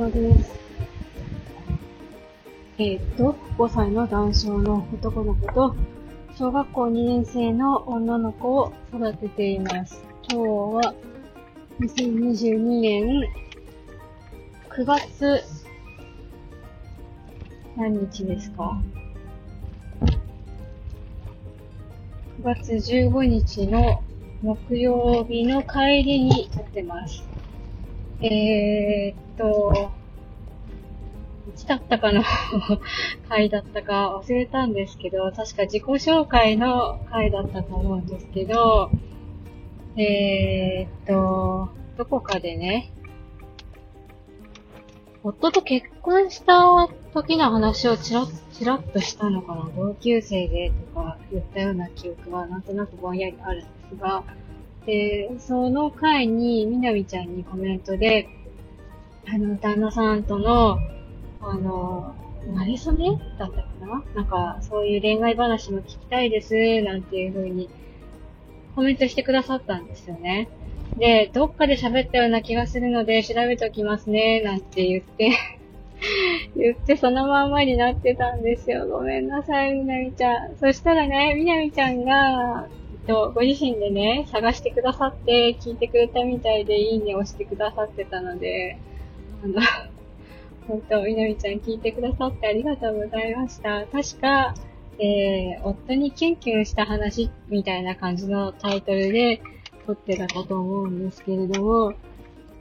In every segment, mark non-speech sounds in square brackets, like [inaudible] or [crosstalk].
山です。えー、っと、5歳の男性の男の子と、小学校2年生の女の子を育てています。今日は、2022年9月何日ですか ?9 月15日の木曜日の帰りに撮ってます。えー、っと、いつだったかの [laughs] 回だったか忘れたんですけど、確か自己紹介の回だったと思うんですけど、えー、っと、どこかでね、夫と結婚した時の話をチラッ、チラッとしたのかな、同級生でとか言ったような記憶はなんとなくぼんやりあるんですが、で、その回に、みなみちゃんにコメントで、あの、旦那さんとの、あの、なれそめだったかな？なんか、そういう恋愛話も聞きたいです、なんていう風にコメントしてくださったんですよね。で、どっかで喋ったような気がするので調べておきますね、なんて言って [laughs] 言ってそのまんまになってたんですよ。ごめんなさい、みなみちゃん。そしたらね、みなみちゃんが、と、ご自身でね、探してくださって、聞いてくれたみたいで、いいね押してくださってたので、あの、本当、みなみちゃん聞いてくださってありがとうございました。確か、えー、夫にキュンキュンした話みたいな感じのタイトルで撮ってたかと思うんですけれども、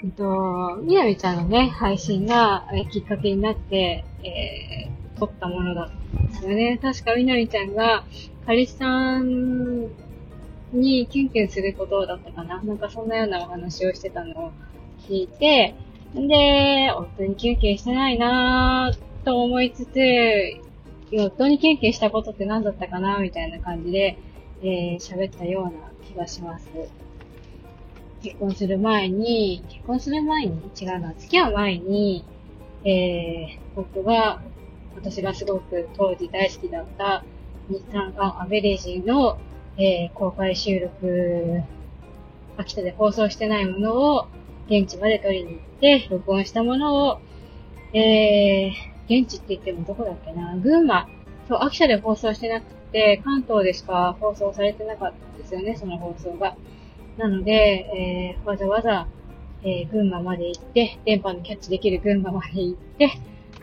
えっと、みなみちゃんのね、配信がきっかけになって、えー、撮ったものだったんですよね。確かみなみちゃんが、彼氏さんにキュンキュンすることだったかな。なんかそんなようなお話をしてたのを聞いて、んで、夫にキュンキュンしてないなぁと思いつつ、夫にキュンキュンしたことって何だったかなみたいな感じで、えー、喋ったような気がします。結婚する前に、結婚する前に？違うな、付き合う前に、えー、僕が、私がすごく当時大好きだった日産アンアベレージのえー、公開収録、秋田で放送してないものを、現地まで撮りに行って、録音したものを、えー、現地って言ってもどこだっけな、群馬、そう、秋田で放送してなくて、関東でしか放送されてなかったんですよね、その放送が。なので、えー、わざわざ、えー、群馬まで行って、電波のキャッチできる群馬まで行って、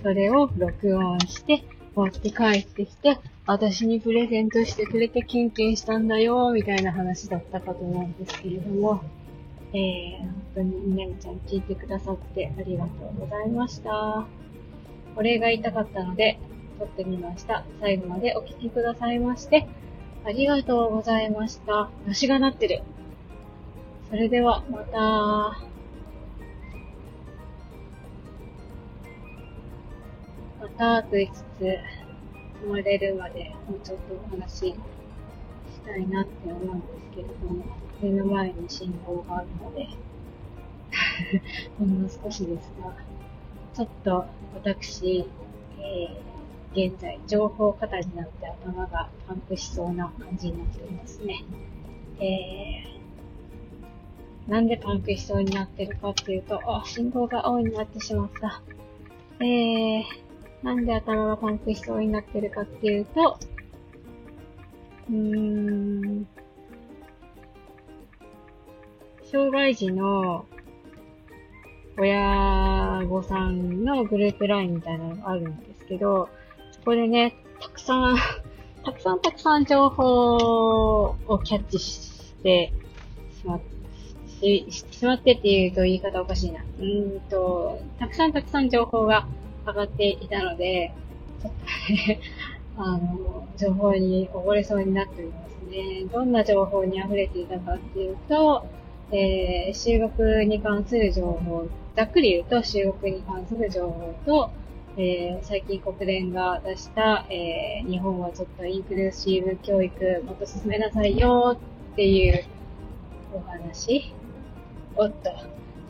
それを録音して、持って帰ってきて、私にプレゼントしてくれてキンキンしたんだよ、みたいな話だったかと思うんですけれども、えー、本当にみなみちゃん聞いてくださってありがとうございました。お礼が言いたかったので、撮ってみました。最後までお聴きくださいまして、ありがとうございました。梨がなってる。それでは、また。またと言いつつ、生まれるまでもうちょっとお話たいなって思うんですけれども、目の前に信号があるので [laughs] ほんの少しですが、ちょっと私、えー、現在情報過多になって頭がパンクしそうな感じになっていますね。えー、なんでパンクしそうになってるかっていうと、あ、信号が青になってしまった。えー、なんで頭がパンクしそうになってるかっていうと、うーん、障害児の親御さんのグループラインみたいなのがあるんですけど、そこでね、たくさん [laughs] たくさんたくさん情報をキャッチしてしまって、し、しまってって言うと言い方おかしいな。うんと、たくさんたくさん情報が上がっていたので、ちょっとね、あの、情報に溺れそうになっておりますね。どんな情報に溢れていたかっていうと、えー、修学に関する情報、ざっくり言うと修学に関する情報と、えー、最近国連が出した、えー、日本はちょっとインクルーシブ教育もっと進めなさいよっていうお話。おっと、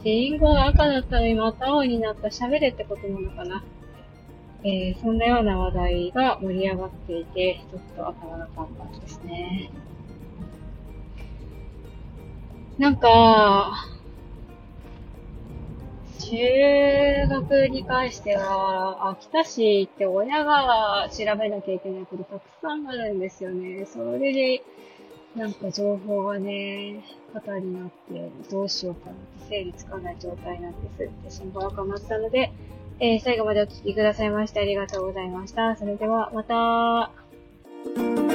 信号が赤だったのにまた青になった喋れってことなのかな。えー、そんなような話題が盛り上がっていて、ちょっと頭がパンパンですね。なんか、中学に関しては、秋田市って親が調べなきゃいけないことたくさんあるんですよね。それで、なんか情報がね、肩になって、どうしようかなって整理つかない状態なんですって心配がかまったので、えー、最後までお聴きくださいましてありがとうございました。それでは、また。